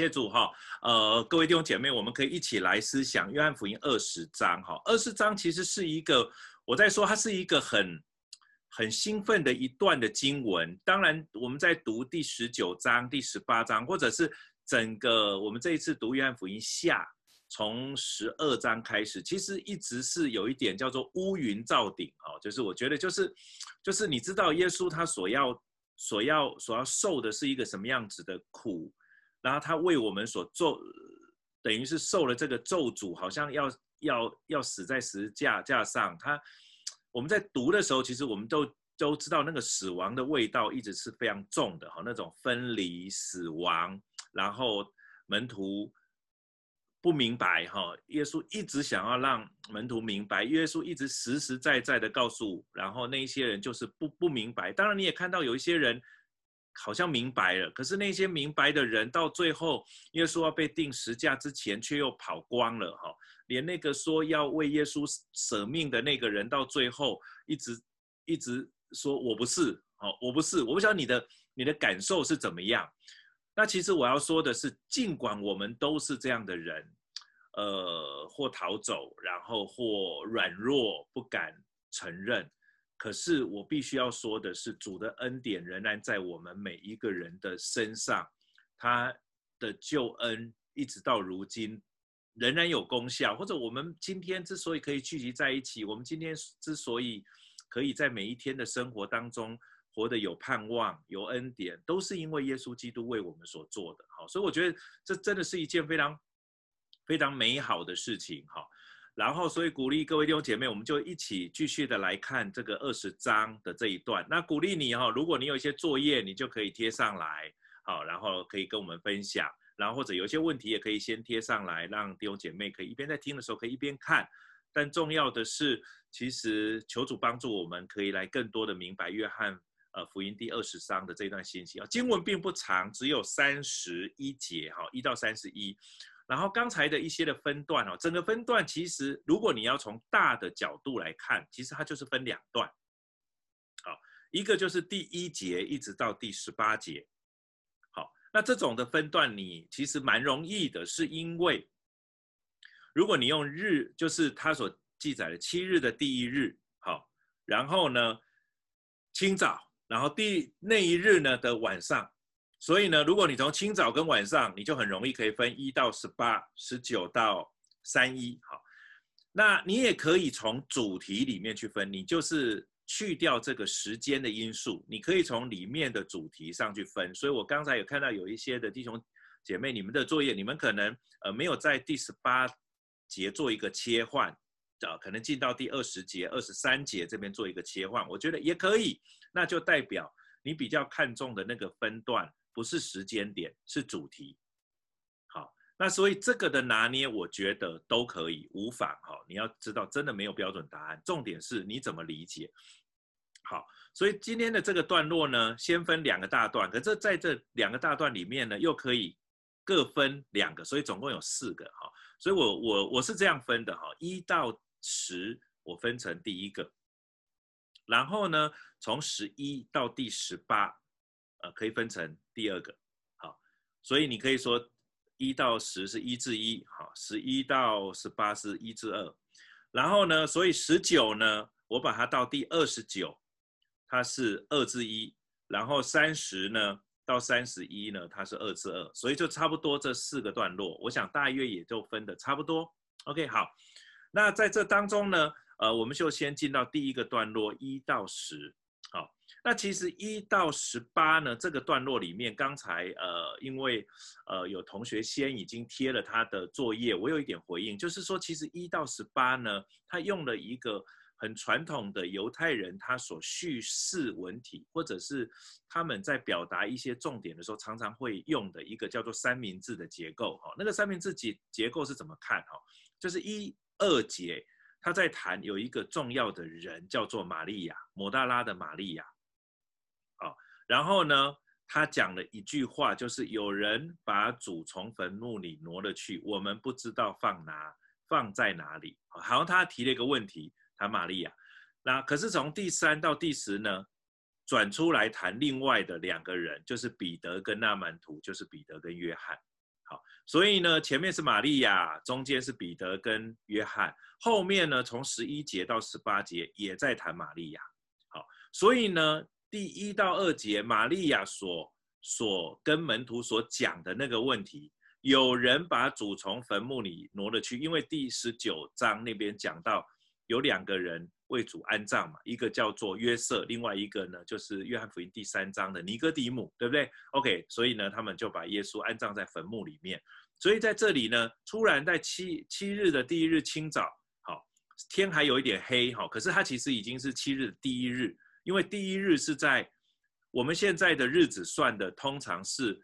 谢主哈，呃，各位弟兄姐妹，我们可以一起来思想约翰福音二十章哈。二十章其实是一个，我在说它是一个很很兴奋的一段的经文。当然，我们在读第十九章、第十八章，或者是整个我们这一次读约翰福音下，从十二章开始，其实一直是有一点叫做乌云罩顶哈，就是我觉得就是就是你知道耶稣他所要所要所要受的是一个什么样子的苦。然后他为我们所做，等于是受了这个咒诅，好像要要要死在十字架架上。他我们在读的时候，其实我们都都知道那个死亡的味道一直是非常重的哈，那种分离、死亡，然后门徒不明白哈，耶稣一直想要让门徒明白，耶稣一直实实在在的告诉，然后那一些人就是不不明白。当然你也看到有一些人。好像明白了，可是那些明白的人，到最后耶稣要被钉十架之前，却又跑光了哈。连那个说要为耶稣舍命的那个人，到最后一直一直说我不是，哦，我不是。我不知道你的你的感受是怎么样。那其实我要说的是，尽管我们都是这样的人，呃，或逃走，然后或软弱，不敢承认。可是我必须要说的是，主的恩典仍然在我们每一个人的身上，他的救恩一直到如今仍然有功效。或者我们今天之所以可以聚集在一起，我们今天之所以可以在每一天的生活当中活得有盼望、有恩典，都是因为耶稣基督为我们所做的。好，所以我觉得这真的是一件非常非常美好的事情。哈。然后，所以鼓励各位弟兄姐妹，我们就一起继续的来看这个二十章的这一段。那鼓励你哈，如果你有一些作业，你就可以贴上来，好，然后可以跟我们分享。然后或者有些问题，也可以先贴上来，让弟兄姐妹可以一边在听的时候可以一边看。但重要的是，其实求主帮助我们，可以来更多的明白约翰呃福音第二十章的这段信息啊。经文并不长，只有三十一节哈，一到三十一。然后刚才的一些的分段哦，整个分段其实如果你要从大的角度来看，其实它就是分两段，好，一个就是第一节一直到第十八节，好，那这种的分段你其实蛮容易的，是因为如果你用日，就是它所记载的七日的第一日，好，然后呢清早，然后第那一日呢的晚上。所以呢，如果你从清早跟晚上，你就很容易可以分一到十八、十九到三一，好，那你也可以从主题里面去分，你就是去掉这个时间的因素，你可以从里面的主题上去分。所以我刚才有看到有一些的弟兄姐妹，你们的作业，你们可能呃没有在第十八节做一个切换，啊，可能进到第二十节、二十三节这边做一个切换，我觉得也可以，那就代表你比较看重的那个分段。不是时间点，是主题。好，那所以这个的拿捏，我觉得都可以，无妨。哈，你要知道，真的没有标准答案，重点是你怎么理解。好，所以今天的这个段落呢，先分两个大段，可这在这两个大段里面呢，又可以各分两个，所以总共有四个。哈，所以我我我是这样分的。哈，一到十，我分成第一个，然后呢，从十一到第十八。呃，可以分成第二个，好，所以你可以说一到十是一至一，好，十一到十八是一至二，然后呢，所以十九呢，我把它到第二十九，它是二至一，然后三十呢到三十一呢，它是二至二，所以就差不多这四个段落，我想大约也就分得差不多。OK，好，那在这当中呢，呃，我们就先进到第一个段落一到十，好。那其实一到十八呢，这个段落里面，刚才呃，因为呃有同学先已经贴了他的作业，我有一点回应，就是说，其实一到十八呢，他用了一个很传统的犹太人他所叙事文体，或者是他们在表达一些重点的时候，常常会用的一个叫做三明治的结构哈。那个三明治结结构是怎么看哈？就是一二节他在谈有一个重要的人叫做玛利亚，抹大拉的玛利亚。然后呢，他讲了一句话，就是有人把主从坟墓里挪了去，我们不知道放哪，放在哪里。好像他提了一个问题，谈玛利亚。那可是从第三到第十呢，转出来谈另外的两个人，就是彼得跟那门徒，就是彼得跟约翰。好，所以呢，前面是玛利亚，中间是彼得跟约翰，后面呢，从十一节到十八节也在谈玛利亚。好，所以呢，第一到二节，玛利亚所所跟门徒所讲的那个问题，有人把主从坟墓里挪了去，因为第十九章那边讲到有两个人。为主安葬嘛，一个叫做约瑟，另外一个呢就是约翰福音第三章的尼哥底母，对不对？OK，所以呢，他们就把耶稣安葬在坟墓里面。所以在这里呢，突然在七七日的第一日清早，好，天还有一点黑，好，可是它其实已经是七日的第一日，因为第一日是在我们现在的日子算的，通常是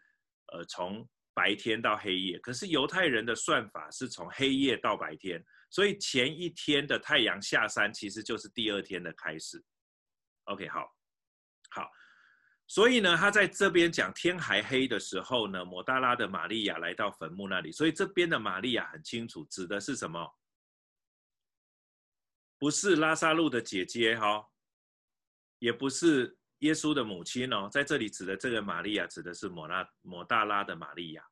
呃从白天到黑夜，可是犹太人的算法是从黑夜到白天。所以前一天的太阳下山，其实就是第二天的开始。OK，好，好，所以呢，他在这边讲天还黑的时候呢，抹大拉的玛利亚来到坟墓那里。所以这边的玛利亚很清楚，指的是什么？不是拉撒路的姐姐哈，也不是耶稣的母亲哦，在这里指的这个玛利亚，指的是摩拉摩大拉的玛利亚。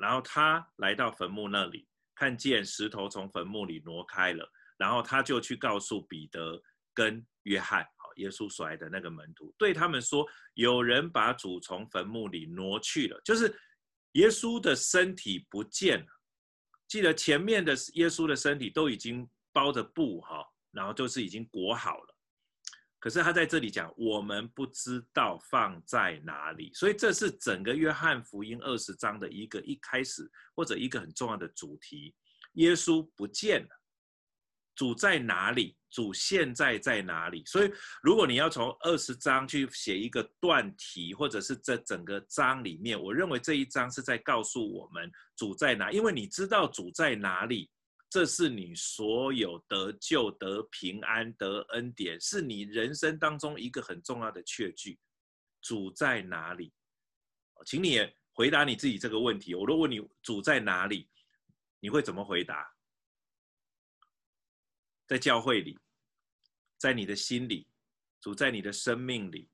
然后他来到坟墓那里。看见石头从坟墓里挪开了，然后他就去告诉彼得跟约翰，好，耶稣所爱的那个门徒，对他们说：有人把主从坟墓里挪去了，就是耶稣的身体不见了。记得前面的耶稣的身体都已经包着布哈，然后就是已经裹好了。可是他在这里讲，我们不知道放在哪里，所以这是整个约翰福音二十章的一个一开始或者一个很重要的主题。耶稣不见了，主在哪里？主现在在哪里？所以如果你要从二十章去写一个断题，或者是这整个章里面，我认为这一章是在告诉我们主在哪，因为你知道主在哪里。这是你所有得救、得平安、得恩典，是你人生当中一个很重要的确据。主在哪里？请你回答你自己这个问题。我都问你，主在哪里？你会怎么回答？在教会里，在你的心里，主在你的生命里，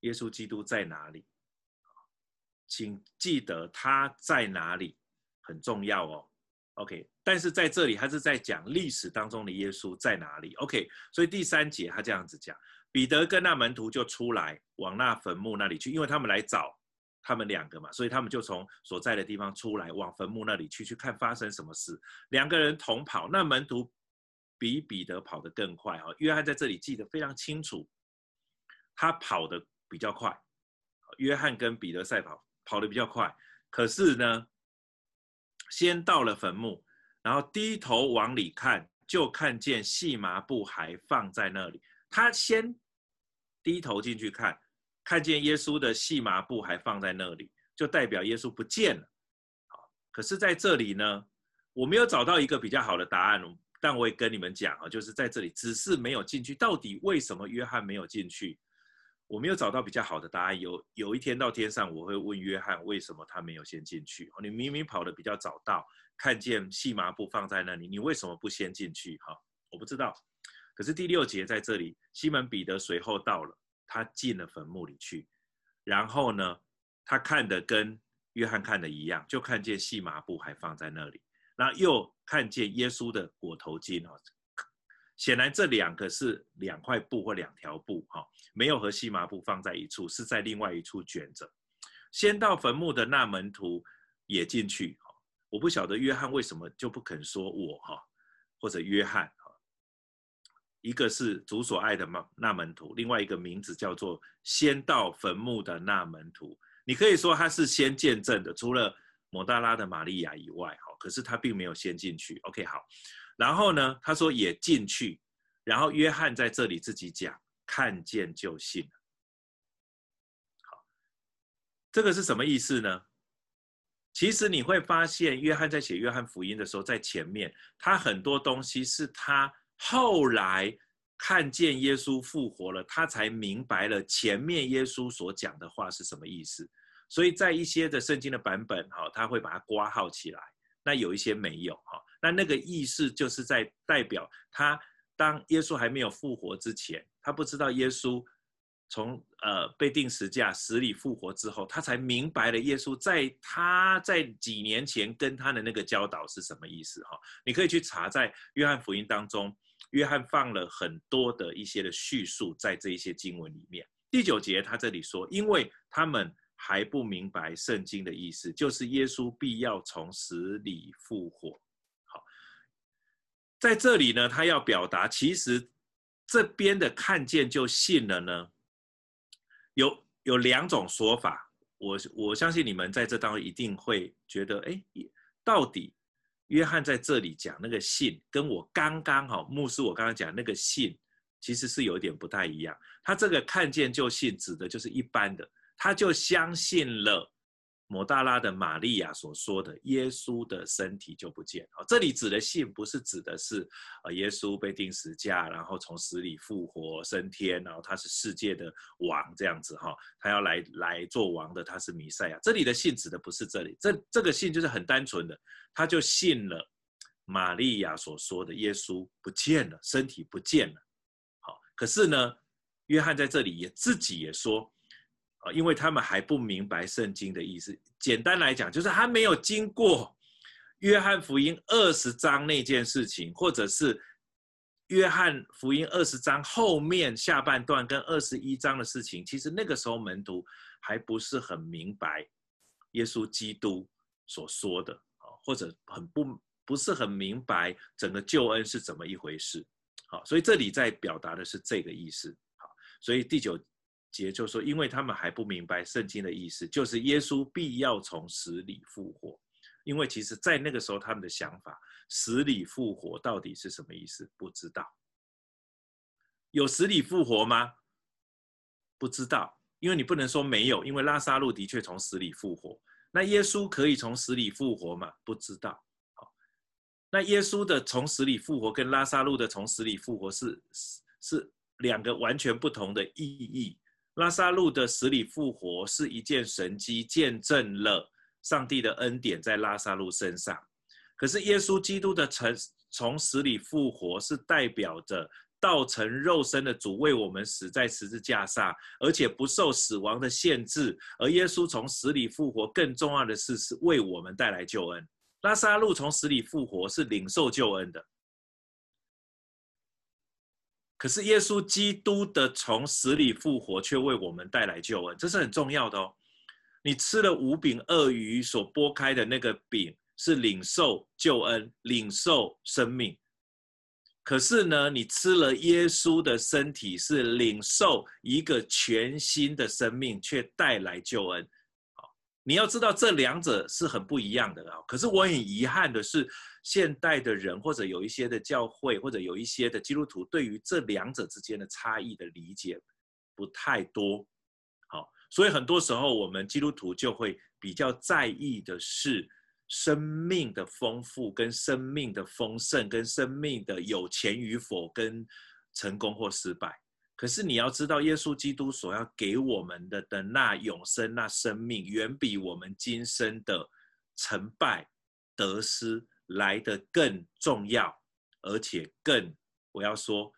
耶稣基督在哪里？请记得他在哪里，很重要哦。OK，但是在这里他是在讲历史当中的耶稣在哪里？OK，所以第三节他这样子讲，彼得跟那门徒就出来往那坟墓那里去，因为他们来找他们两个嘛，所以他们就从所在的地方出来往坟墓那里去，去看发生什么事。两个人同跑，那门徒比彼得跑得更快哈。约翰在这里记得非常清楚，他跑得比较快，约翰跟彼得赛跑跑得比较快，可是呢，先到了坟墓，然后低头往里看，就看见细麻布还放在那里。他先低头进去看，看见耶稣的细麻布还放在那里，就代表耶稣不见了。可是在这里呢，我没有找到一个比较好的答案，但我也跟你们讲啊，就是在这里只是没有进去。到底为什么约翰没有进去？我没有找到比较好的答案。有有一天到天上，我会问约翰为什么他没有先进去。你明明跑得比较早到，看见细麻布放在那里，你为什么不先进去？哈，我不知道。可是第六节在这里，西门彼得随后到了，他进了坟墓里去，然后呢，他看的跟约翰看的一样，就看见细麻布还放在那里，然后又看见耶稣的裹头巾哈。显然这两个是两块布或两条布，哈，没有和细麻布放在一处，是在另外一处卷着。先到坟墓的那门徒也进去，哈，我不晓得约翰为什么就不肯说我，哈，或者约翰，哈，一个是主所爱的那门徒，另外一个名字叫做先到坟墓的那门徒。你可以说他是先见证的，除了抹大拉的玛利亚以外，哈，可是他并没有先进去。OK，好。然后呢，他说也进去，然后约翰在这里自己讲，看见就信。好，这个是什么意思呢？其实你会发现，约翰在写约翰福音的时候，在前面他很多东西是他后来看见耶稣复活了，他才明白了前面耶稣所讲的话是什么意思。所以在一些的圣经的版本，哈，他会把它括号起来，那有一些没有，哈。那那个意思就是在代表他，当耶稣还没有复活之前，他不知道耶稣从呃被钉十架、死里复活之后，他才明白了耶稣在他在几年前跟他的那个教导是什么意思哈。你可以去查在约翰福音当中，约翰放了很多的一些的叙述在这一些经文里面。第九节他这里说，因为他们还不明白圣经的意思，就是耶稣必要从死里复活。在这里呢，他要表达其实这边的看见就信了呢。有有两种说法，我我相信你们在这当中一定会觉得，哎，到底约翰在这里讲那个信，跟我刚刚哈牧师我刚刚讲那个信，其实是有点不太一样。他这个看见就信，指的就是一般的，他就相信了。抹大拉的玛利亚所说的耶稣的身体就不见。这里指的信不是指的是呃耶稣被钉十架，然后从死里复活升天，然后他是世界的王这样子哈，他要来来做王的，他是弥赛亚。这里的信指的不是这里，这这个信就是很单纯的，他就信了玛利亚所说的耶稣不见了，身体不见了。好，可是呢，约翰在这里也自己也说。啊，因为他们还不明白圣经的意思。简单来讲，就是还没有经过约翰福音二十章那件事情，或者是约翰福音二十章后面下半段跟二十一章的事情。其实那个时候门徒还不是很明白耶稣基督所说的啊，或者很不不是很明白整个救恩是怎么一回事。好，所以这里在表达的是这个意思。好，所以第九。节就说，因为他们还不明白圣经的意思，就是耶稣必要从死里复活。因为其实，在那个时候，他们的想法，死里复活到底是什么意思？不知道。有死里复活吗？不知道，因为你不能说没有，因为拉撒路的确从死里复活。那耶稣可以从死里复活吗？不知道。好，那耶稣的从死里复活跟拉撒路的从死里复活是是两个完全不同的意义。拉撒路的死里复活是一件神迹，见证了上帝的恩典在拉撒路身上。可是耶稣基督的从从死里复活，是代表着道成肉身的主为我们死在十字架上，而且不受死亡的限制。而耶稣从死里复活，更重要的是是为我们带来救恩。拉撒路从死里复活是领受救恩的。可是耶稣基督的从死里复活，却为我们带来救恩，这是很重要的哦。你吃了五饼二鱼所剥开的那个饼，是领受救恩、领受生命。可是呢，你吃了耶稣的身体，是领受一个全新的生命，却带来救恩。你要知道，这两者是很不一样的啊。可是我很遗憾的是，现代的人或者有一些的教会或者有一些的基督徒，对于这两者之间的差异的理解不太多。好，所以很多时候我们基督徒就会比较在意的是生命的丰富、跟生命的丰盛、跟生命的有钱与否、跟成功或失败。可是你要知道，耶稣基督所要给我们的的那永生、那生命，远比我们今生的成败得失来得更重要，而且更，我要说，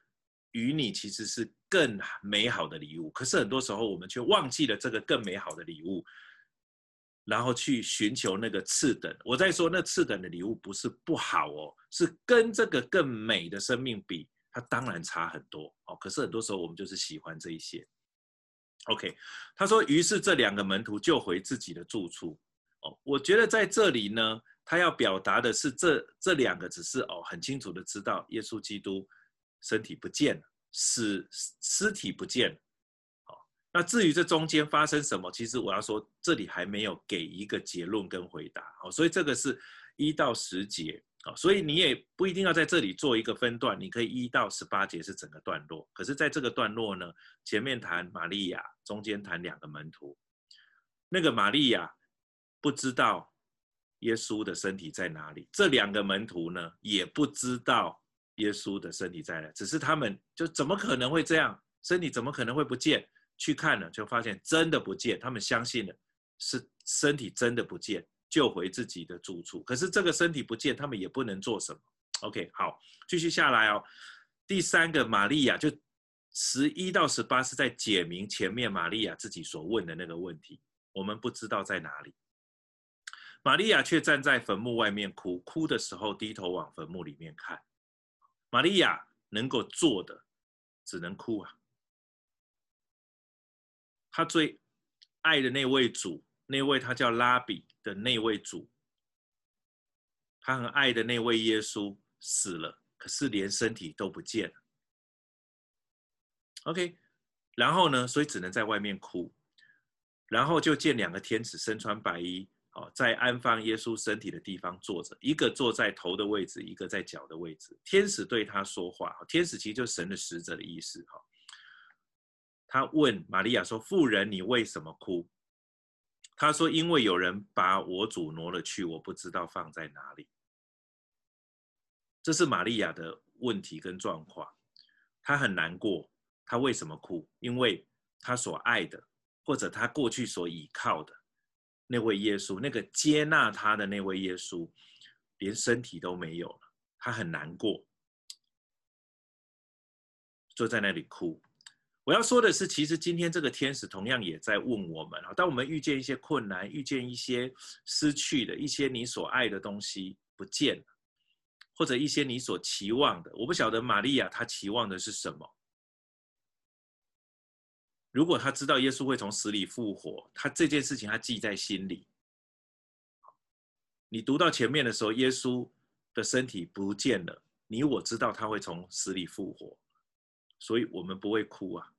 与你其实是更美好的礼物。可是很多时候，我们却忘记了这个更美好的礼物，然后去寻求那个次等。我在说，那次等的礼物不是不好哦，是跟这个更美的生命比。它当然差很多哦，可是很多时候我们就是喜欢这一些。OK，他说，于是这两个门徒就回自己的住处。哦，我觉得在这里呢，他要表达的是这这两个只是哦很清楚的知道耶稣基督身体不见了，尸尸体不见了。好，那至于这中间发生什么，其实我要说这里还没有给一个结论跟回答。好，所以这个是一到十节。所以你也不一定要在这里做一个分段，你可以一到十八节是整个段落。可是在这个段落呢，前面谈玛利亚，中间谈两个门徒。那个玛利亚不知道耶稣的身体在哪里，这两个门徒呢也不知道耶稣的身体在哪，只是他们就怎么可能会这样？身体怎么可能会不见？去看了就发现真的不见，他们相信了是身体真的不见。救回自己的住处，可是这个身体不见，他们也不能做什么。OK，好，继续下来哦。第三个玛利亚就十一到十八是在解明前面玛利亚自己所问的那个问题，我们不知道在哪里。玛利亚却站在坟墓外面哭，哭的时候低头往坟墓里面看。玛利亚能够做的只能哭啊。他最爱的那位主，那位他叫拉比的那位主，他很爱的那位耶稣死了，可是连身体都不见了。OK，然后呢？所以只能在外面哭，然后就见两个天使身穿白衣，哦，在安放耶稣身体的地方坐着，一个坐在头的位置，一个在脚的位置。天使对他说话，天使其实就是神的使者的意思，哈。他问玛利亚说：“妇人，你为什么哭？”他说：“因为有人把我主挪了去，我不知道放在哪里。”这是玛利亚的问题跟状况，她很难过。他为什么哭？因为他所爱的，或者他过去所倚靠的那位耶稣，那个接纳他的那位耶稣，连身体都没有了，他很难过，坐在那里哭。我要说的是，其实今天这个天使同样也在问我们啊，当我们遇见一些困难，遇见一些失去的一些你所爱的东西不见了，或者一些你所期望的，我不晓得玛利亚她期望的是什么。如果他知道耶稣会从死里复活，他这件事情他记在心里。你读到前面的时候，耶稣的身体不见了，你我知道他会从死里复活，所以我们不会哭啊。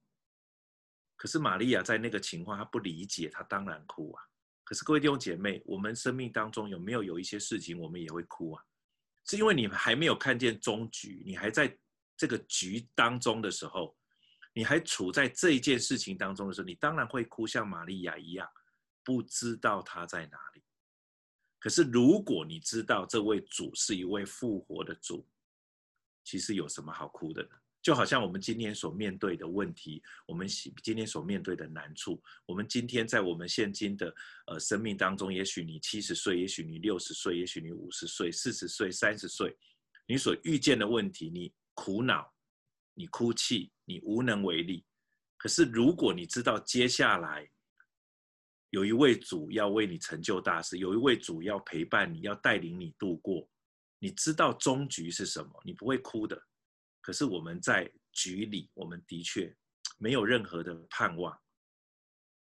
可是玛利亚在那个情况，她不理解，她当然哭啊。可是各位弟兄姐妹，我们生命当中有没有有一些事情，我们也会哭啊？是因为你还没有看见终局，你还在这个局当中的时候。你还处在这一件事情当中的时候，你当然会哭，像玛利亚一样，不知道他在哪里。可是如果你知道这位主是一位复活的主，其实有什么好哭的呢？就好像我们今天所面对的问题，我们今天所面对的难处，我们今天在我们现今的呃生命当中，也许你七十岁，也许你六十岁，也许你五十岁、四十岁、三十岁，你所遇见的问题，你苦恼。你哭泣，你无能为力。可是，如果你知道接下来有一位主要为你成就大事，有一位主要陪伴你，要带领你度过，你知道终局是什么，你不会哭的。可是我们在局里，我们的确没有任何的盼望。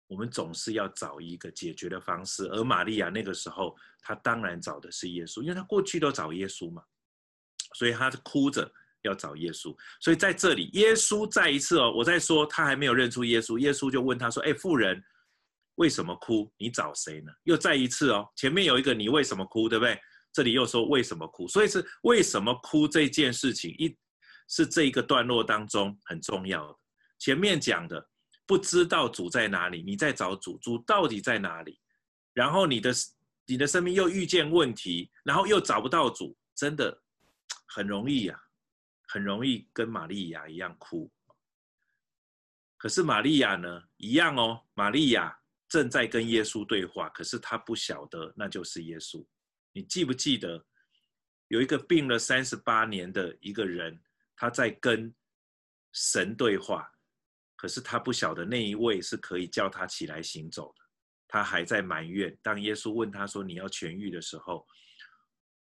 我们总是要找一个解决的方式。而玛利亚那个时候，她当然找的是耶稣，因为她过去都找耶稣嘛，所以她哭着。要找耶稣，所以在这里，耶稣再一次哦，我在说他还没有认出耶稣，耶稣就问他说：“哎，妇人，为什么哭？你找谁呢？”又再一次哦，前面有一个你为什么哭，对不对？这里又说为什么哭，所以是为什么哭这件事情，一是这一个段落当中很重要的。前面讲的不知道主在哪里，你在找主，主到底在哪里？然后你的你的生命又遇见问题，然后又找不到主，真的很容易呀、很容易跟玛利亚一样哭，可是玛利亚呢？一样哦。玛利亚正在跟耶稣对话，可是她不晓得那就是耶稣。你记不记得有一个病了三十八年的一个人，他在跟神对话，可是他不晓得那一位是可以叫他起来行走的。他还在埋怨。当耶稣问他说：“你要痊愈的时候。”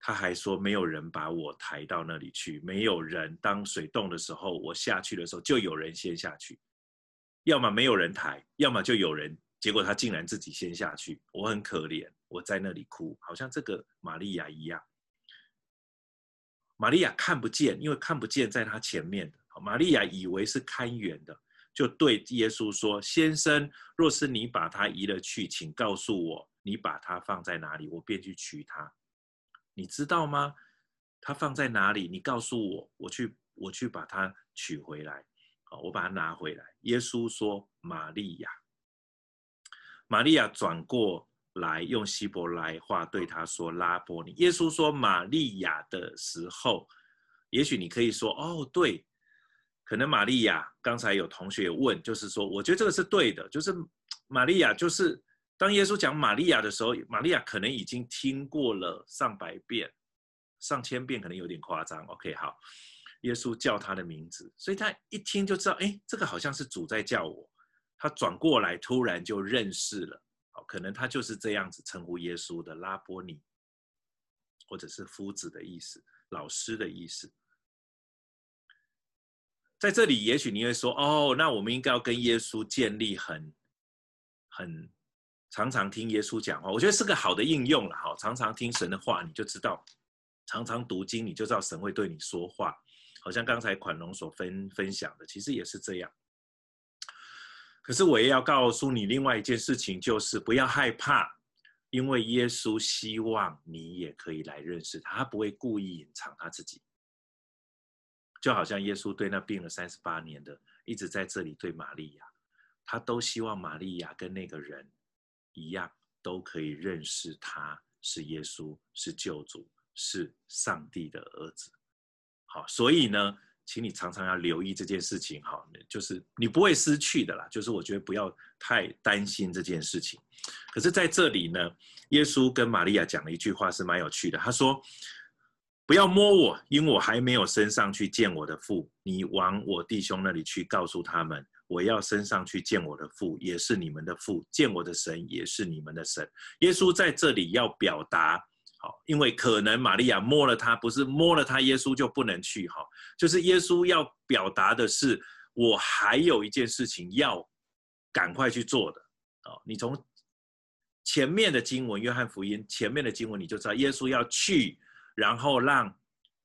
他还说：“没有人把我抬到那里去，没有人当水动的时候，我下去的时候就有人先下去，要么没有人抬，要么就有人。结果他竟然自己先下去，我很可怜，我在那里哭，好像这个玛利亚一样。玛利亚看不见，因为看不见在他前面的。玛利亚以为是看远的，就对耶稣说：‘先生，若是你把他移了去，请告诉我，你把他放在哪里，我便去取他。’你知道吗？他放在哪里？你告诉我，我去，我去把它取回来。好，我把它拿回来。耶稣说：“玛利亚。”玛利亚转过来，用希伯来话对他说：“拉波尼。”耶稣说：“玛利亚”的时候，也许你可以说：“哦，对，可能玛利亚。”刚才有同学问，就是说，我觉得这个是对的，就是 玛利亚就是。当耶稣讲玛利亚的时候，玛利亚可能已经听过了上百遍、上千遍，可能有点夸张。OK，好，耶稣叫他的名字，所以他一听就知道，哎，这个好像是主在叫我。他转过来，突然就认识了。可能他就是这样子称呼耶稣的拉波尼，或者是夫子的意思，老师的意思。在这里，也许你会说，哦，那我们应该要跟耶稣建立很、很常常听耶稣讲话。我觉得是个好的应用了。哈，常常听神的话，你就知道；常常读经，你就知道神会对你说话。好像刚才款龙所分分享的，其实也是这样。可是我也要告诉你另外一件事情，就是不要害怕，因为耶稣希望你也可以来认识他，他不会故意隐藏他自己。就好像耶稣对那病了三十八年的，一直在这里对玛利亚，他都希望玛利亚跟那个人一样，都可以认识他是耶稣，是救主，是上帝的儿子。好，所以呢，请你常常要留意这件事情，哈，就是你不会失去的啦。就是我觉得不要太担心这件事情。可是在这里呢，耶稣跟玛利亚讲了一句话是蛮有趣的，他说：“不要摸我，因为我还没有升上去见我的父。你往我弟兄那里去，告诉他们，我要升上去见我的父，也是你们的父；见我的神，也是你们的神。”耶稣在这里要表达。好，因为可能玛利亚摸了他，不是摸了他，耶稣就不能去。哈，就是耶稣要表达的是，我还有一件事情要赶快去做的。哦，你从前面的经文，约翰福音前面的经文，你就知道耶稣要去，然后让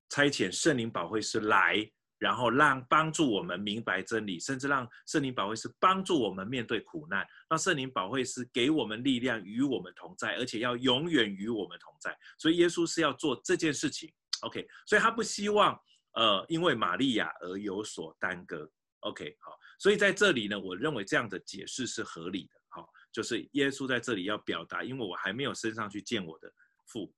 差遣圣灵保惠师来。然后让帮助我们明白真理，甚至让圣灵保惠师帮助我们面对苦难，让圣灵保惠师给我们力量，与我们同在，而且要永远与我们同在。所以耶稣是要做这件事情，OK？所以他不希望呃因为玛利亚而有所耽搁，OK？好，所以在这里呢，我认为这样的解释是合理的，好，就是耶稣在这里要表达，因为我还没有升上去见我的父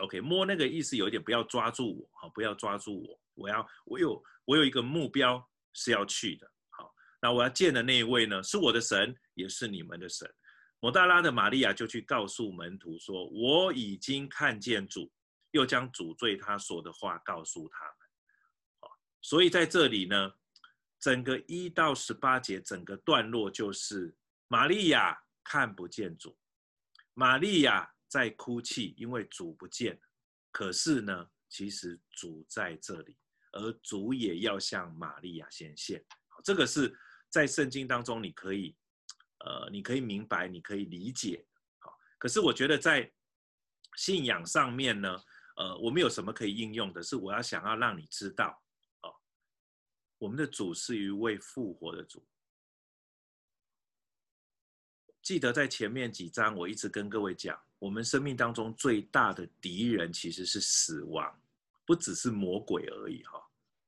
，OK？摸那个意思有一点不要抓住我，好，不要抓住我。我要，我有，我有一个目标是要去的。好，那我要见的那一位呢，是我的神，也是你们的神。抹大拉的玛利亚就去告诉门徒说：“我已经看见主，又将主对他说的话告诉他们。”好，所以在这里呢，整个一到十八节整个段落就是玛利亚看不见主，玛利亚在哭泣，因为主不见。可是呢，其实主在这里。而主也要向玛利亚显现，这个是在圣经当中你可以，呃，你可以明白，你可以理解，好。可是我觉得在信仰上面呢，呃，我们有什么可以应用的？是我要想要让你知道，哦，我们的主是一位复活的主。记得在前面几章，我一直跟各位讲，我们生命当中最大的敌人其实是死亡。不只是魔鬼而已，哈，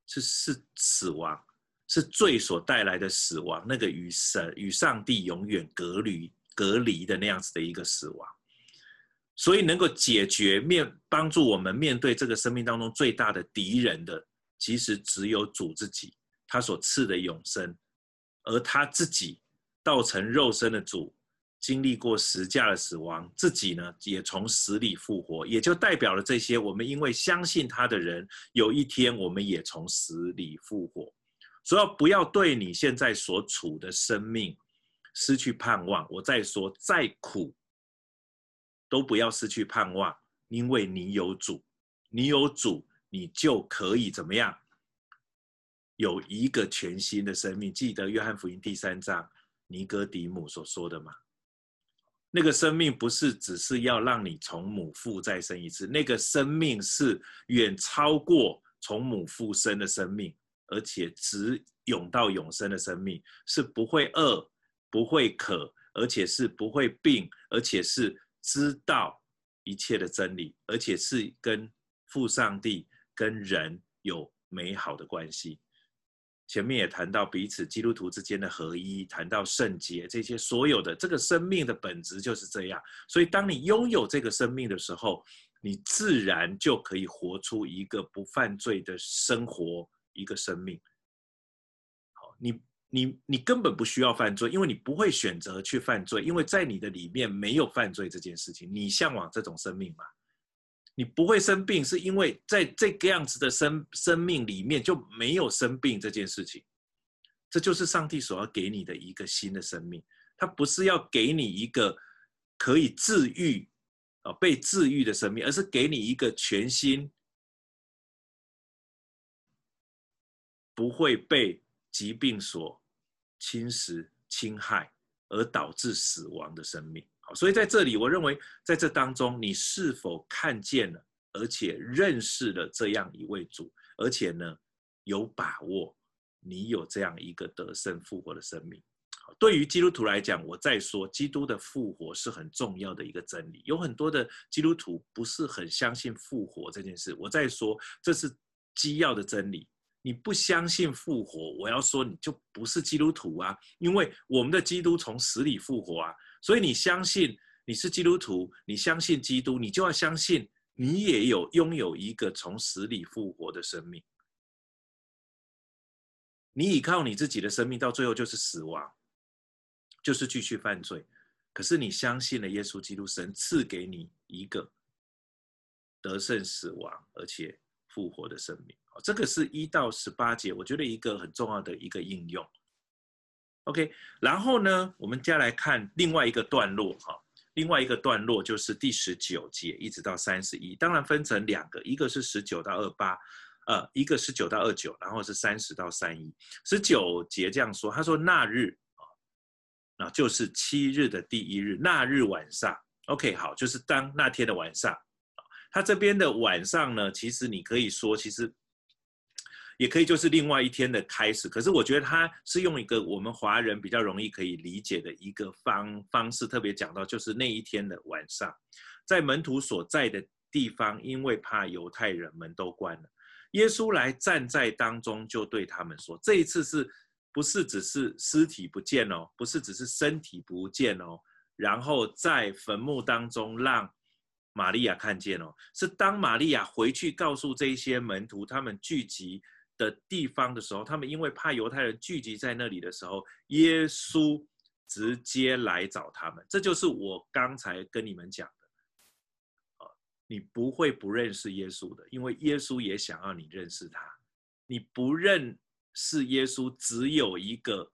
是是死亡，是罪所带来的死亡，那个与神与上帝永远隔离隔离的那样子的一个死亡。所以能够解决面帮助我们面对这个生命当中最大的敌人的，其实只有主自己，他所赐的永生，而他自己道成肉身的主。经历过十架的死亡，自己呢也从死里复活，也就代表了这些。我们因为相信他的人，有一天我们也从死里复活。所以不要对你现在所处的生命失去盼望。我再说，再苦都不要失去盼望，因为你有主，你有主，你就可以怎么样？有一个全新的生命。记得约翰福音第三章尼哥底母所说的吗？那个生命不是只是要让你从母腹再生一次，那个生命是远超过从母腹生的生命，而且直涌到永生的生命，是不会饿、不会渴，而且是不会病，而且是知道一切的真理，而且是跟父上帝、跟人有美好的关系。前面也谈到彼此基督徒之间的合一，谈到圣洁，这些所有的这个生命的本质就是这样。所以，当你拥有这个生命的时候，你自然就可以活出一个不犯罪的生活，一个生命。好，你你你根本不需要犯罪，因为你不会选择去犯罪，因为在你的里面没有犯罪这件事情。你向往这种生命吗？你不会生病，是因为在这个样子的生生命里面就没有生病这件事情。这就是上帝所要给你的一个新的生命，他不是要给你一个可以治愈啊被治愈的生命，而是给你一个全新，不会被疾病所侵蚀侵害而导致死亡的生命。好，所以在这里，我认为在这当中，你是否看见了，而且认识了这样一位主，而且呢，有把握你有这样一个得胜复活的生命。好，对于基督徒来讲，我再说，基督的复活是很重要的一个真理。有很多的基督徒不是很相信复活这件事。我再说，这是基要的真理。你不相信复活，我要说你就不是基督徒啊，因为我们的基督从死里复活啊。所以你相信你是基督徒，你相信基督，你就要相信你也有拥有一个从死里复活的生命。你依靠你自己的生命，到最后就是死亡，就是继续犯罪。可是你相信了耶稣基督，神赐给你一个得胜死亡而且复活的生命。这个是一到十八节，我觉得一个很重要的一个应用。OK，然后呢，我们接下来看另外一个段落哈，另外一个段落就是第十九节一直到三十一，当然分成两个，一个是十九到二八，呃，一个十九到二九，然后是三十到三一。十九节这样说，他说那日啊，那就是七日的第一日，那日晚上，OK，好，就是当那天的晚上，他这边的晚上呢，其实你可以说，其实。也可以就是另外一天的开始，可是我觉得他是用一个我们华人比较容易可以理解的一个方方式，特别讲到就是那一天的晚上，在门徒所在的地方，因为怕犹太人门都关了，耶稣来站在当中，就对他们说：这一次是不是只是尸体不见哦？不是只是身体不见哦？然后在坟墓当中让玛利亚看见哦，是当玛利亚回去告诉这些门徒，他们聚集。的地方的时候，他们因为怕犹太人聚集在那里的时候，耶稣直接来找他们。这就是我刚才跟你们讲的，啊，你不会不认识耶稣的，因为耶稣也想要你认识他。你不认识耶稣，只有一个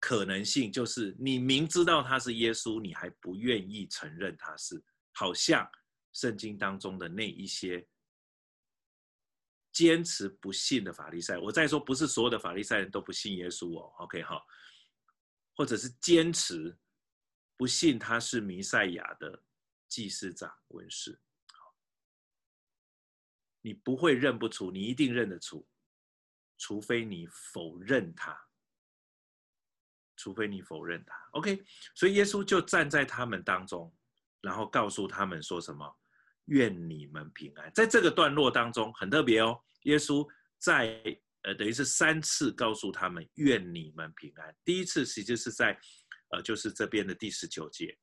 可能性，就是你明知道他是耶稣，你还不愿意承认他是，好像圣经当中的那一些。坚持不信的法利赛，我再说，不是所有的法利赛人都不信耶稣哦，OK 哈，或者是坚持不信他是弥赛亚的祭司长文士，你不会认不出，你一定认得出，除非你否认他，除非你否认他，OK，所以耶稣就站在他们当中，然后告诉他们说什么？愿你们平安。在这个段落当中很特别哦，耶稣在呃等于是三次告诉他们愿你们平安。第一次其实是在呃就是这边的第十九节，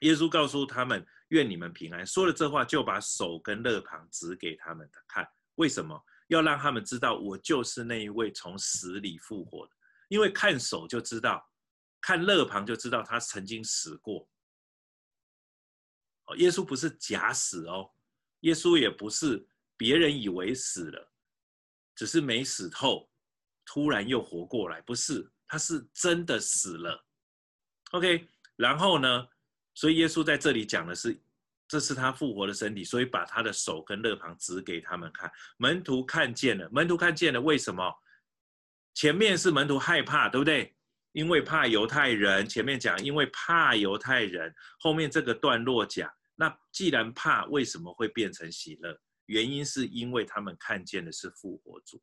耶稣告诉他们愿你们平安。说了这话就把手跟肋旁指给他们看，为什么？要让他们知道我就是那一位从死里复活的。因为看手就知道，看肋旁就知道他曾经死过。哦耶稣不是假死哦，耶稣也不是别人以为死了，只是没死透，突然又活过来，不是，他是真的死了。OK，然后呢，所以耶稣在这里讲的是，这是他复活的身体，所以把他的手跟肋旁指给他们看，门徒看见了，门徒看见了，为什么？前面是门徒害怕，对不对？因为怕犹太人，前面讲因为怕犹太人，后面这个段落讲，那既然怕，为什么会变成喜乐？原因是因为他们看见的是复活主。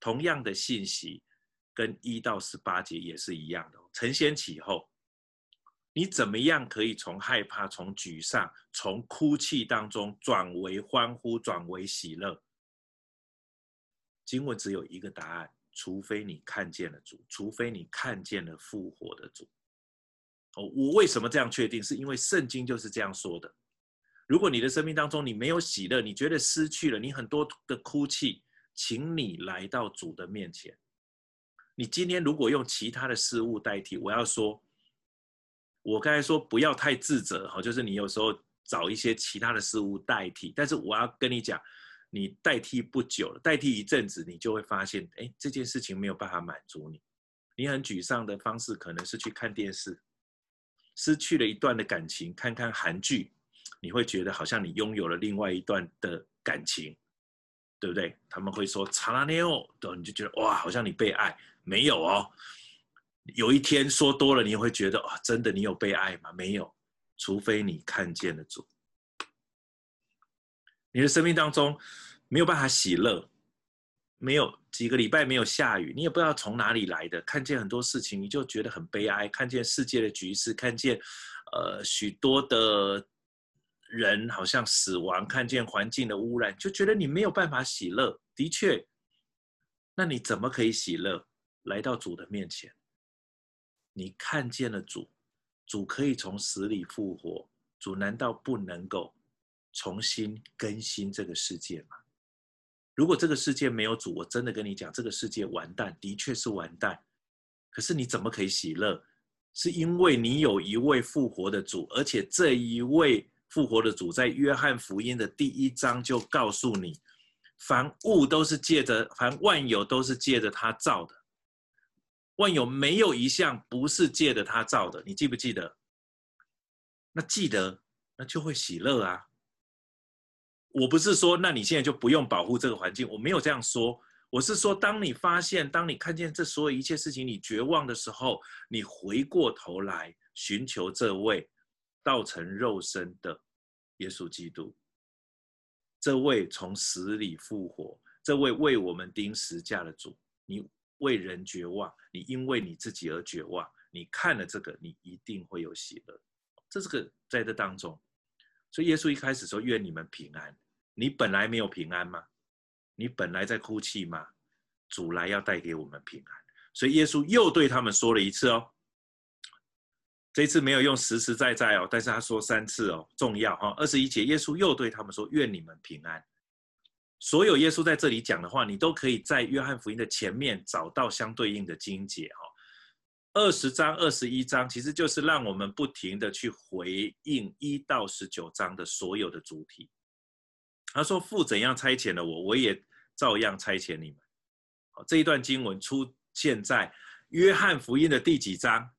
同样的信息，跟一到十八节也是一样的。承先启后，你怎么样可以从害怕、从沮丧、从哭泣当中转为欢呼、转为喜乐？经文只有一个答案。除非你看见了主，除非你看见了复活的主。哦，我为什么这样确定？是因为圣经就是这样说的。如果你的生命当中你没有喜乐，你觉得失去了，你很多的哭泣，请你来到主的面前。你今天如果用其他的事物代替，我要说，我刚才说不要太自责哈，就是你有时候找一些其他的事物代替。但是我要跟你讲，你代替不久了，代替一阵子，你就会发现，哎，这件事情没有办法满足你。你很沮丧的方式可能是去看电视，失去了一段的感情，看看韩剧，你会觉得好像你拥有了另外一段的感情，对不对？他们会说“查拉内奥”，你就觉得哇，好像你被爱。没有哦，有一天说多了，你会觉得啊、哦，真的你有被爱吗？没有，除非你看见了主。你的生命当中没有办法喜乐。没有几个礼拜没有下雨，你也不知道从哪里来的。看见很多事情，你就觉得很悲哀。看见世界的局势，看见呃许多的人好像死亡，看见环境的污染，就觉得你没有办法喜乐。的确，那你怎么可以喜乐？来到主的面前，你看见了主，主可以从死里复活，主难道不能够重新更新这个世界吗？如果这个世界没有主，我真的跟你讲，这个世界完蛋，的确是完蛋。可是你怎么可以喜乐？是因为你有一位复活的主，而且这一位复活的主在约翰福音的第一章就告诉你，凡物都是借着，凡万有都是借着他造的，万有没有一项不是借着他造的。你记不记得？那记得，那就会喜乐啊。我不是说，那你现在就不用保护这个环境，我没有这样说。我是说，当你发现，当你看见这所有一切事情，你绝望的时候，你回过头来寻求这位道成肉身的耶稣基督，这位从死里复活，这位为我们钉十架的主。你为人绝望，你因为你自己而绝望，你看了这个，你一定会有喜乐。这是个在这当中。所以耶稣一开始说：“愿你们平安。”你本来没有平安吗？你本来在哭泣吗？主来要带给我们平安。所以耶稣又对他们说了一次哦。这次没有用实实在在哦，但是他说三次哦，重要哦。二十一节，耶稣又对他们说：“愿你们平安。”所有耶稣在这里讲的话，你都可以在约翰福音的前面找到相对应的经节哈。二十章、二十一章，其实就是让我们不停的去回应一到十九章的所有的主题。他说：“父怎样差遣了我，我也照样差遣你们。”好，这一段经文出现在约翰福音的第几章？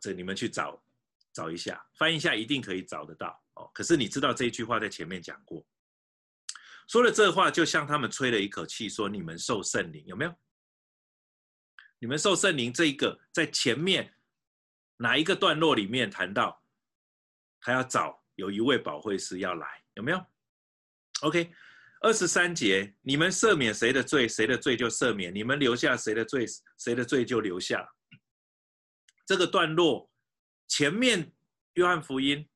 这你们去找找一下，翻一下，一定可以找得到。哦，可是你知道这一句话在前面讲过，说了这话，就像他们吹了一口气，说：“你们受圣灵，有没有？”你们受圣灵这一个，在前面哪一个段落里面谈到，他要找有一位保惠师要来，有没有？OK，二十三节，你们赦免谁的罪，谁的罪就赦免；你们留下谁的罪，谁的罪就留下。这个段落前面约翰福音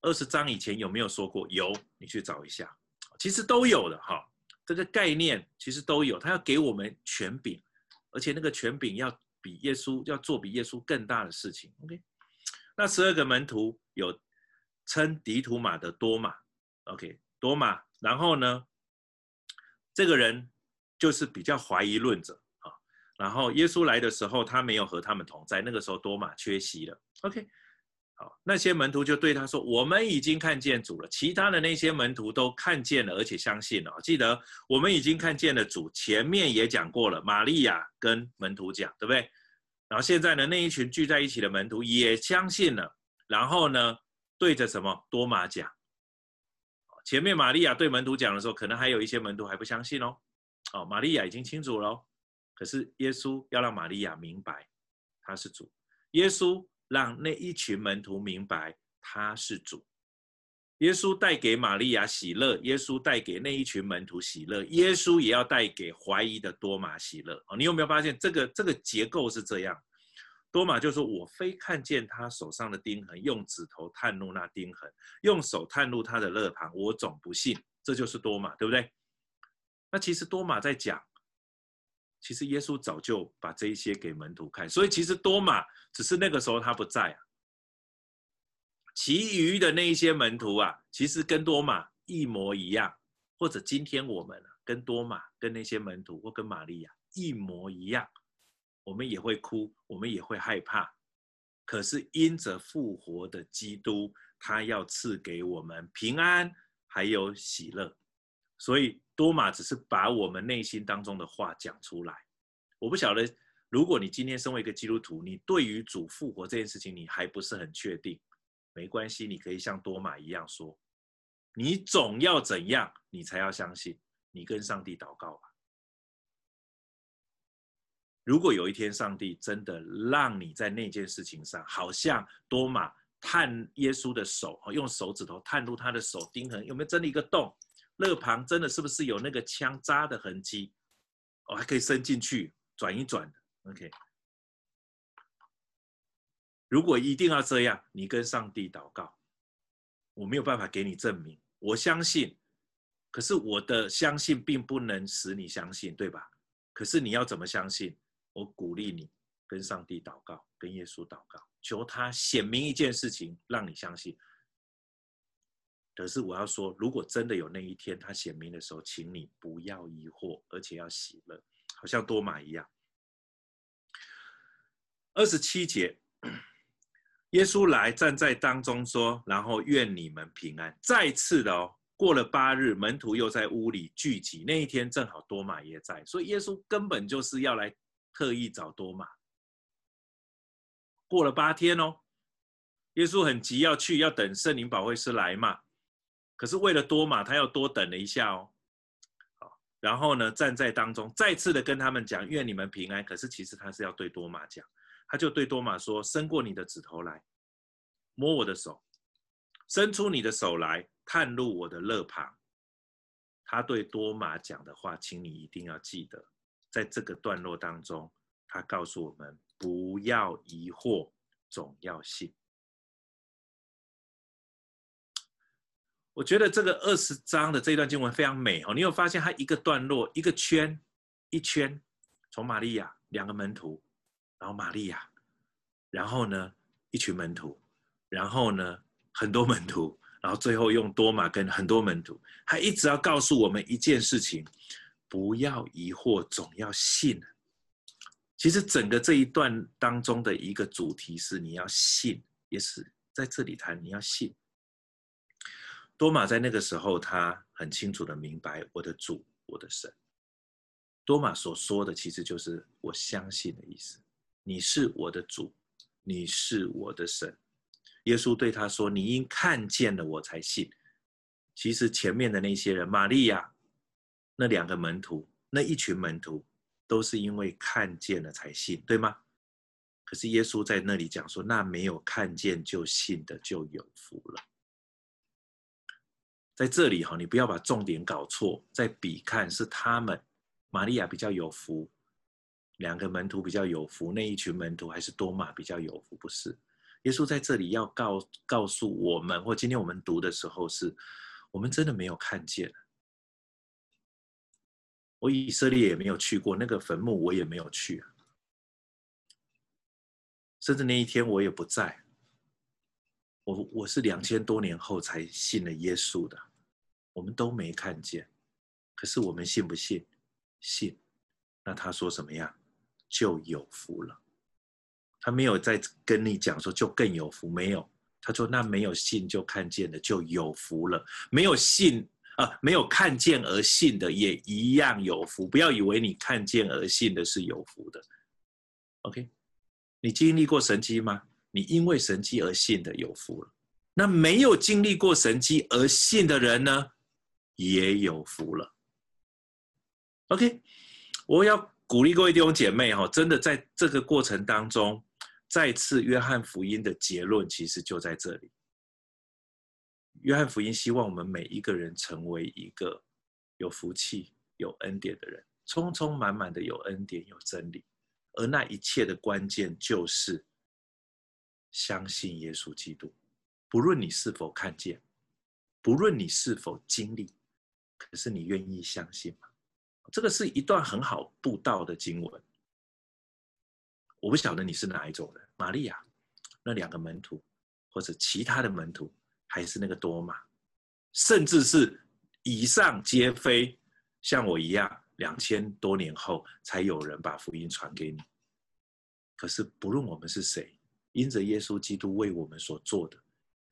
二十章以前有没有说过？有，你去找一下，其实都有的哈。这个概念其实都有，他要给我们权柄。而且那个权柄要比耶稣要做比耶稣更大的事情。OK，那十二个门徒有称迪图马的多马，OK，多马。然后呢，这个人就是比较怀疑论者啊。然后耶稣来的时候，他没有和他们同在，那个时候多马缺席了。OK 好。那些门徒就对他说：“我们已经看见主了。”其他的那些门徒都看见了，而且相信了。记得我们已经看见了主，前面也讲过了。玛利亚跟门徒讲，对不对？然后现在呢，那一群聚在一起的门徒也相信了。然后呢，对着什么多马讲？前面玛利亚对门徒讲的时候，可能还有一些门徒还不相信哦。哦，玛利亚已经清楚了，可是耶稣要让玛利亚明白他是主。耶稣。让那一群门徒明白他是主，耶稣带给玛利亚喜乐，耶稣带给那一群门徒喜乐，耶稣也要带给怀疑的多马喜乐。哦，你有没有发现这个这个结构是这样？多马就说：“我非看见他手上的钉痕，用指头探入那钉痕，用手探入他的肋旁，我总不信。”这就是多马，对不对？那其实多马在讲。其实耶稣早就把这一些给门徒看，所以其实多马只是那个时候他不在啊。其余的那一些门徒啊，其实跟多马一模一样，或者今天我们跟多马、跟那些门徒或跟玛利亚一模一样，我们也会哭，我们也会害怕。可是因着复活的基督，他要赐给我们平安，还有喜乐。所以多马只是把我们内心当中的话讲出来。我不晓得，如果你今天身为一个基督徒，你对于主复活这件事情你还不是很确定，没关系，你可以像多马一样说：你总要怎样，你才要相信。你跟上帝祷告吧。如果有一天上帝真的让你在那件事情上，好像多马探耶稣的手，用手指头探入他的手，钉痕有没有真的一个洞？肋旁真的是不是有那个枪扎的痕迹？哦，还可以伸进去转一转的。OK，如果一定要这样，你跟上帝祷告，我没有办法给你证明，我相信，可是我的相信并不能使你相信，对吧？可是你要怎么相信？我鼓励你跟上帝祷告，跟耶稣祷告，求他显明一件事情，让你相信。可是我要说，如果真的有那一天他显明的时候，请你不要疑惑，而且要喜乐，好像多马一样。二十七节，耶稣来站在当中说：“然后愿你们平安。”再次的哦，过了八日，门徒又在屋里聚集。那一天正好多马也在，所以耶稣根本就是要来。特意找多马，过了八天哦，耶稣很急要去，要等圣灵保惠师来嘛。可是为了多马，他要多等了一下哦。好，然后呢，站在当中，再次的跟他们讲，愿你们平安。可是其实他是要对多马讲，他就对多马说：伸过你的指头来，摸我的手，伸出你的手来，探入我的肋旁。他对多马讲的话，请你一定要记得。在这个段落当中，他告诉我们不要疑惑，总要信。我觉得这个二十章的这一段经文非常美哦。你有发现，它一个段落一个圈，一圈，从玛利亚两个门徒，然后玛利亚，然后呢一群门徒，然后呢很多门徒，然后最后用多马跟很多门徒，他一直要告诉我们一件事情。不要疑惑，总要信。其实整个这一段当中的一个主题是你要信，也是在这里谈你要信。多马在那个时候，他很清楚的明白我的主，我的神。多马所说的其实就是我相信的意思。你是我的主，你是我的神。耶稣对他说：“你因看见了我才信。”其实前面的那些人，玛利亚。那两个门徒，那一群门徒，都是因为看见了才信，对吗？可是耶稣在那里讲说，那没有看见就信的就有福了。在这里哈，你不要把重点搞错，在比看是他们，玛利亚比较有福，两个门徒比较有福，那一群门徒还是多马比较有福，不是？耶稣在这里要告告诉我们，或今天我们读的时候是，我们真的没有看见。我以色列也没有去过那个坟墓，我也没有去，甚至那一天我也不在。我我是两千多年后才信了耶稣的，我们都没看见。可是我们信不信？信。那他说什么呀？就有福了。他没有再跟你讲说就更有福，没有。他说那没有信就看见了，就有福了。没有信。啊，没有看见而信的也一样有福。不要以为你看见而信的是有福的。OK，你经历过神迹吗？你因为神迹而信的有福了。那没有经历过神迹而信的人呢，也有福了。OK，我要鼓励各位弟兄姐妹哈，真的在这个过程当中，再次约翰福音的结论其实就在这里。约翰福音希望我们每一个人成为一个有福气、有恩典的人，充充满满的有恩典、有真理。而那一切的关键就是相信耶稣基督。不论你是否看见，不论你是否经历，可是你愿意相信吗？这个是一段很好布道的经文。我不晓得你是哪一种人，玛利亚那两个门徒，或者其他的门徒。还是那个多嘛，甚至是以上皆非，像我一样，两千多年后才有人把福音传给你。可是不论我们是谁，因着耶稣基督为我们所做的，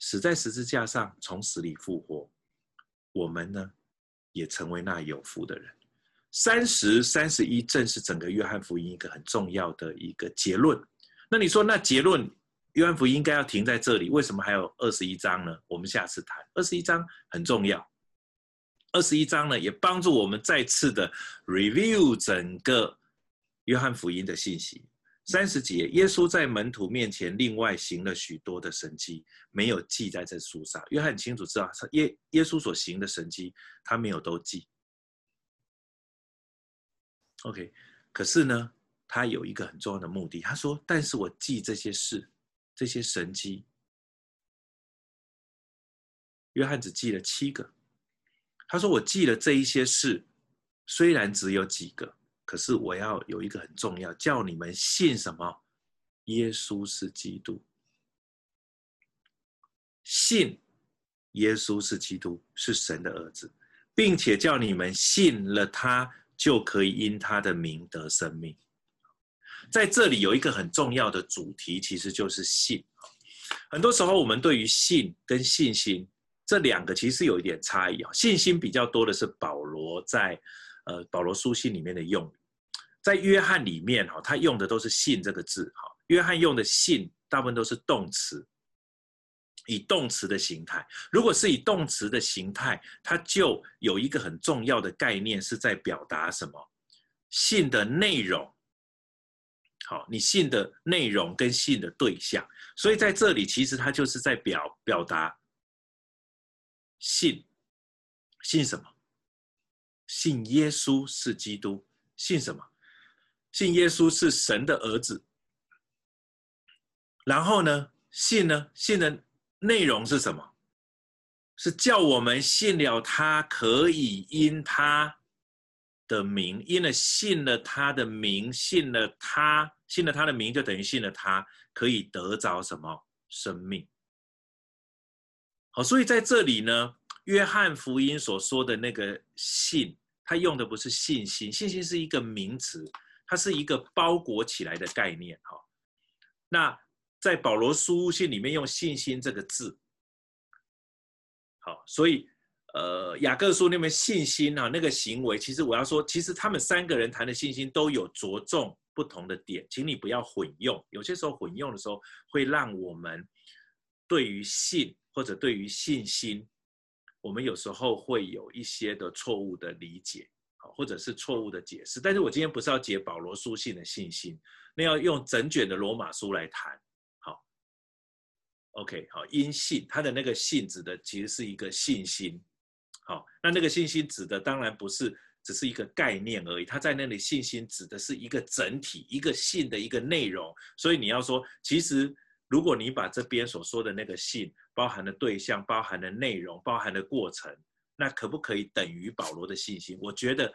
死在十字架上，从死里复活，我们呢，也成为那有福的人。三十三十一正是整个约翰福音一个很重要的一个结论。那你说，那结论约翰福音应该要停在这里，为什么还有二十一章呢？我们下次谈。二十一章很重要，二十一章呢也帮助我们再次的 review 整个约翰福音的信息。三十节，耶稣在门徒面前另外行了许多的神迹，没有记在这书上。约翰很清楚知道，耶耶稣所行的神迹，他没有都记。OK，可是呢，他有一个很重要的目的。他说：“但是我记这些事，这些神迹。”约翰只记了七个。他说：“我记了这一些事，虽然只有几个。”可是我要有一个很重要，叫你们信什么？耶稣是基督，信耶稣是基督，是神的儿子，并且叫你们信了他，就可以因他的名得生命。在这里有一个很重要的主题，其实就是信。很多时候我们对于信跟信心这两个其实有一点差异啊，信心比较多的是保罗在呃保罗书信里面的用语。在约翰里面，哈，他用的都是“信”这个字，哈。约翰用的“信”大部分都是动词，以动词的形态。如果是以动词的形态，它就有一个很重要的概念，是在表达什么？信的内容。好，你信的内容跟信的对象，所以在这里其实他就是在表表达信，信什么？信耶稣是基督，信什么？信耶稣是神的儿子，然后呢，信呢？信的内容是什么？是叫我们信了他，可以因他的名，因了信了他的名，信了他，信了他的名，就等于信了他，可以得着什么生命？好，所以在这里呢，约翰福音所说的那个信，他用的不是信心，信心是一个名词。它是一个包裹起来的概念，哈。那在保罗书信里面用信心这个字，好，所以呃雅各书那边信心啊那个行为，其实我要说，其实他们三个人谈的信心都有着重不同的点，请你不要混用。有些时候混用的时候，会让我们对于信或者对于信心，我们有时候会有一些的错误的理解。或者是错误的解释，但是我今天不是要解保罗书信的信心，那要用整卷的罗马书来谈。好，OK，好，因信他的那个信指的其实是一个信心。好，那那个信心指的当然不是只是一个概念而已，他在那里信心指的是一个整体，一个信的一个内容。所以你要说，其实如果你把这边所说的那个信包含的对象、包含的内容、包含的过程。那可不可以等于保罗的信心？我觉得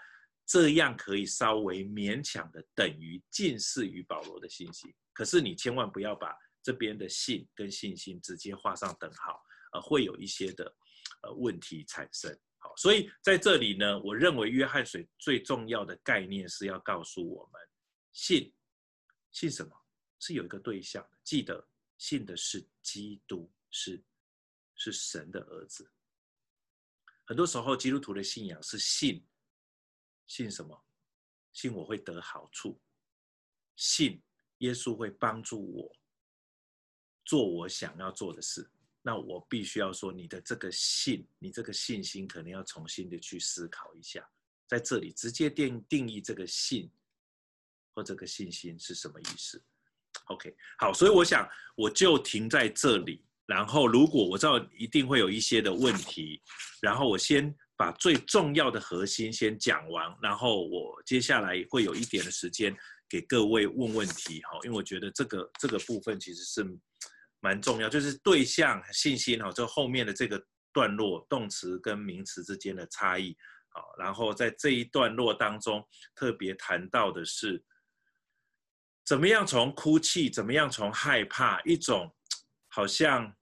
这样可以稍微勉强的等于近似于保罗的信心。可是你千万不要把这边的信跟信心直接画上等号，呃，会有一些的呃问题产生。所以在这里呢，我认为约翰水最重要的概念是要告诉我们，信信什么？是有一个对象，记得信的是基督，是是神的儿子。很多时候，基督徒的信仰是信，信什么？信我会得好处，信耶稣会帮助我做我想要做的事。那我必须要说，你的这个信，你这个信心，可能要重新的去思考一下，在这里直接定定义这个信或这个信心是什么意思？OK，好，所以我想我就停在这里。然后，如果我知道一定会有一些的问题，然后我先把最重要的核心先讲完，然后我接下来会有一点的时间给各位问问题，哈，因为我觉得这个这个部分其实是蛮重要，就是对象信心，哈，这后面的这个段落动词跟名词之间的差异，好，然后在这一段落当中特别谈到的是，怎么样从哭泣，怎么样从害怕一种。好像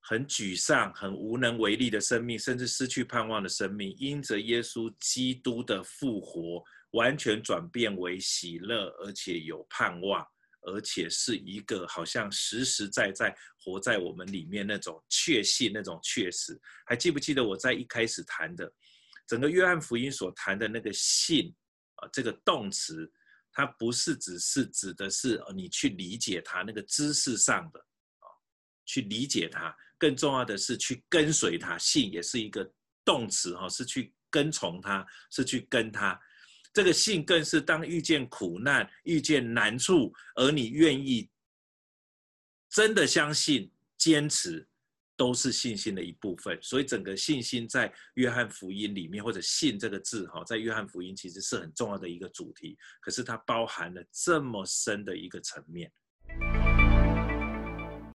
很沮丧、很无能为力的生命，甚至失去盼望的生命，因着耶稣基督的复活，完全转变为喜乐，而且有盼望，而且是一个好像实实在在活在我们里面那种确信、那种确实。还记不记得我在一开始谈的，整个约翰福音所谈的那个信啊，这个动词，它不是只是指的是你去理解它那个知识上的啊，去理解它，更重要的是去跟随它。信也是一个动词哈，是去跟从它，是去跟它。这个信更是当遇见苦难、遇见难处，而你愿意真的相信、坚持，都是信心的一部分。所以，整个信心在约翰福音里面，或者“信”这个字，哈，在约翰福音其实是很重要的一个主题。可是，它包含了这么深的一个层面。